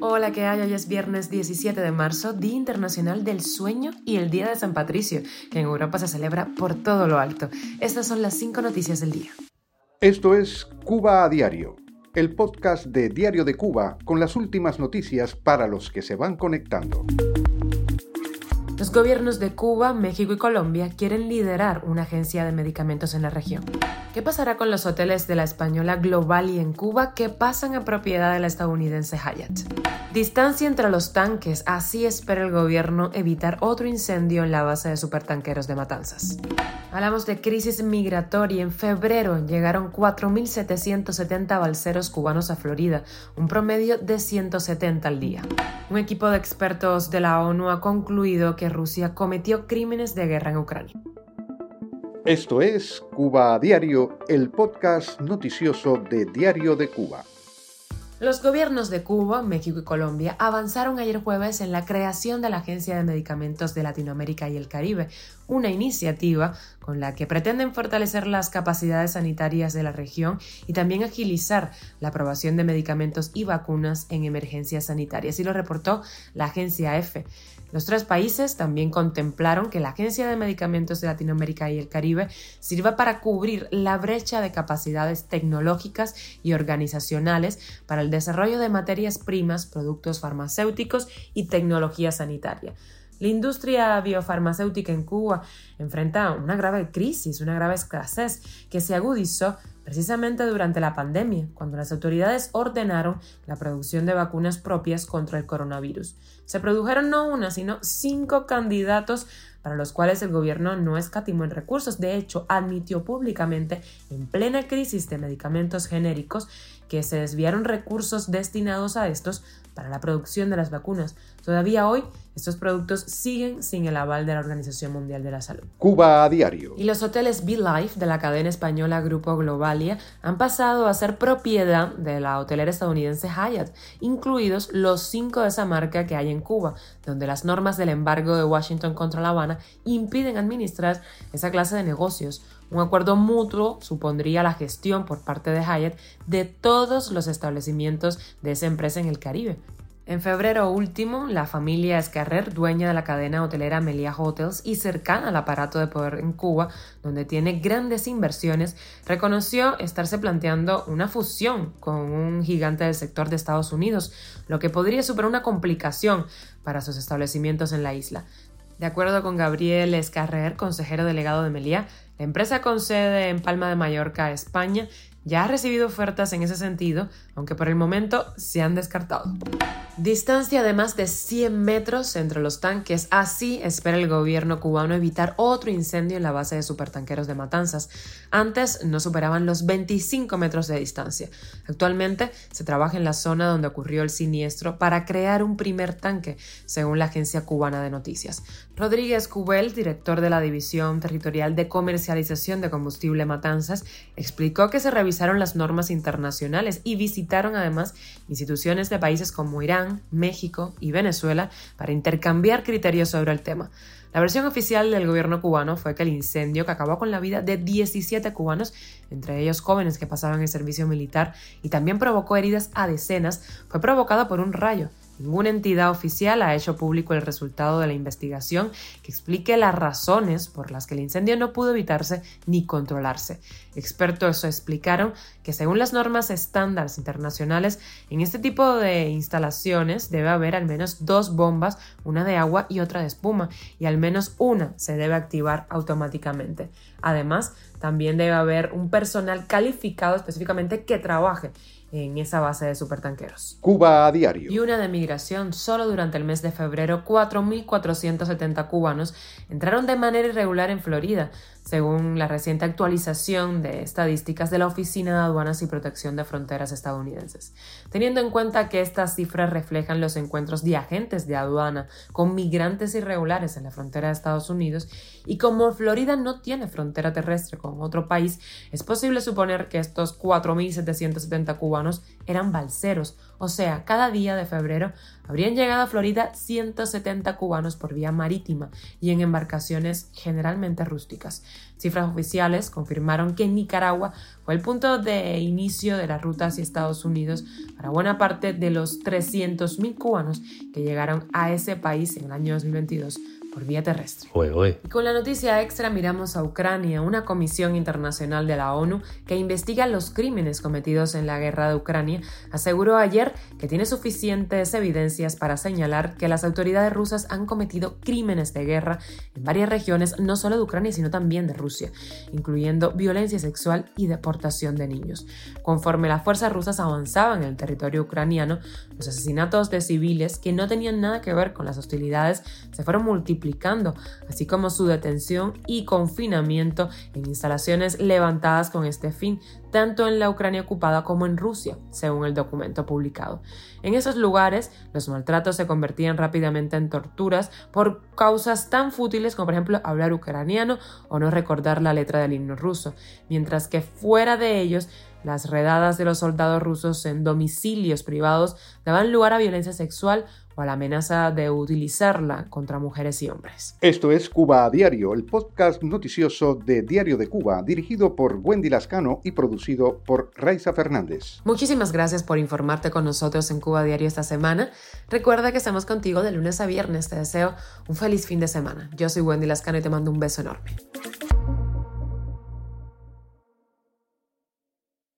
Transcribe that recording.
Hola, ¿qué hay? Hoy es viernes 17 de marzo, Día Internacional del Sueño y el Día de San Patricio, que en Europa se celebra por todo lo alto. Estas son las cinco noticias del día. Esto es Cuba a Diario, el podcast de Diario de Cuba con las últimas noticias para los que se van conectando. Los gobiernos de Cuba, México y Colombia quieren liderar una agencia de medicamentos en la región. ¿Qué pasará con los hoteles de la española Global y en Cuba que pasan a propiedad de la estadounidense Hyatt? Distancia entre los tanques, así espera el gobierno evitar otro incendio en la base de supertanqueros de Matanzas. Hablamos de crisis migratoria. En febrero llegaron 4.770 balseros cubanos a Florida, un promedio de 170 al día. Un equipo de expertos de la ONU ha concluido que Rusia cometió crímenes de guerra en Ucrania. Esto es Cuba a Diario, el podcast noticioso de Diario de Cuba. Los gobiernos de Cuba, México y Colombia avanzaron ayer jueves en la creación de la Agencia de Medicamentos de Latinoamérica y el Caribe, una iniciativa con la que pretenden fortalecer las capacidades sanitarias de la región y también agilizar la aprobación de medicamentos y vacunas en emergencias sanitarias. Y lo reportó la agencia EFE. Los tres países también contemplaron que la Agencia de Medicamentos de Latinoamérica y el Caribe sirva para cubrir la brecha de capacidades tecnológicas y organizacionales para el desarrollo de materias primas, productos farmacéuticos y tecnología sanitaria. La industria biofarmacéutica en Cuba enfrenta una grave crisis, una grave escasez que se agudizó precisamente durante la pandemia, cuando las autoridades ordenaron la producción de vacunas propias contra el coronavirus. Se produjeron no una, sino cinco candidatos para los cuales el gobierno no escatimó en recursos. De hecho, admitió públicamente, en plena crisis de medicamentos genéricos, que se desviaron recursos destinados a estos para la producción de las vacunas. Todavía hoy estos productos siguen sin el aval de la Organización Mundial de la Salud. Cuba a diario. Y los hoteles Life de la cadena española Grupo Globalia han pasado a ser propiedad de la hotelera estadounidense Hyatt, incluidos los cinco de esa marca que hay en Cuba, donde las normas del embargo de Washington contra La Habana impiden administrar esa clase de negocios. Un acuerdo mutuo supondría la gestión por parte de Hyatt de todos los establecimientos de esa empresa en el Caribe, en febrero último, la familia Escarrer, dueña de la cadena hotelera Melia Hotels y cercana al aparato de poder en Cuba, donde tiene grandes inversiones, reconoció estarse planteando una fusión con un gigante del sector de Estados Unidos, lo que podría superar una complicación para sus establecimientos en la isla. De acuerdo con Gabriel Escarrer, consejero delegado de Melia, la empresa con sede en Palma de Mallorca, España, ya ha recibido ofertas en ese sentido, aunque por el momento se han descartado. Distancia de más de 100 metros entre los tanques, así espera el gobierno cubano evitar otro incendio en la base de supertanqueros de Matanzas. Antes no superaban los 25 metros de distancia. Actualmente se trabaja en la zona donde ocurrió el siniestro para crear un primer tanque, según la agencia cubana de noticias. Rodríguez Cubel, director de la División Territorial de Comercialización de Combustible Matanzas, explicó que se revisaron las normas internacionales y visitaron además instituciones de países como Irán, México y Venezuela para intercambiar criterios sobre el tema. La versión oficial del gobierno cubano fue que el incendio que acabó con la vida de 17 cubanos, entre ellos jóvenes que pasaban el servicio militar y también provocó heridas a decenas, fue provocado por un rayo Ninguna entidad oficial ha hecho público el resultado de la investigación que explique las razones por las que el incendio no pudo evitarse ni controlarse. Expertos explicaron que según las normas estándares internacionales, en este tipo de instalaciones debe haber al menos dos bombas, una de agua y otra de espuma, y al menos una se debe activar automáticamente. Además, también debe haber un personal calificado específicamente que trabaje en esa base de supertanqueros. Cuba a diario. Y una de migración. Solo durante el mes de febrero, 4.470 cubanos entraron de manera irregular en Florida, según la reciente actualización de estadísticas de la Oficina de Aduanas y Protección de Fronteras estadounidenses. Teniendo en cuenta que estas cifras reflejan los encuentros de agentes de aduana con migrantes irregulares en la frontera de Estados Unidos, y como Florida no tiene frontera terrestre con otro país, es posible suponer que estos 4.770 cubanos eran balseros O sea, cada día de febrero habrían llegado a Florida 170 cubanos por vía marítima y en embarcaciones generalmente rústicas. Cifras oficiales confirmaron que Nicaragua fue el punto de inicio de la ruta hacia Estados Unidos para buena parte de los 300.000 cubanos que llegaron a ese país en el año 2022 por vía terrestre. Y con la noticia extra miramos a Ucrania, una comisión internacional de la ONU que investiga los crímenes cometidos en la guerra de Ucrania, aseguró ayer que tiene suficientes evidencias para señalar que las autoridades rusas han cometido crímenes de guerra en varias regiones, no solo de Ucrania, sino también de Rusia, incluyendo violencia sexual y deportación de niños. Conforme las fuerzas rusas avanzaban en el territorio ucraniano, los asesinatos de civiles que no tenían nada que ver con las hostilidades se fueron multiplicando así como su detención y confinamiento en instalaciones levantadas con este fin, tanto en la Ucrania ocupada como en Rusia, según el documento publicado. En esos lugares, los maltratos se convertían rápidamente en torturas por causas tan fútiles como, por ejemplo, hablar ucraniano o no recordar la letra del himno ruso, mientras que fuera de ellos, las redadas de los soldados rusos en domicilios privados daban lugar a violencia sexual o a la amenaza de utilizarla contra mujeres y hombres. Esto es Cuba a Diario, el podcast noticioso de Diario de Cuba, dirigido por Wendy Lascano y producido por Raiza Fernández. Muchísimas gracias por informarte con nosotros en Cuba a Diario esta semana. Recuerda que estamos contigo de lunes a viernes. Te deseo un feliz fin de semana. Yo soy Wendy Lascano y te mando un beso enorme.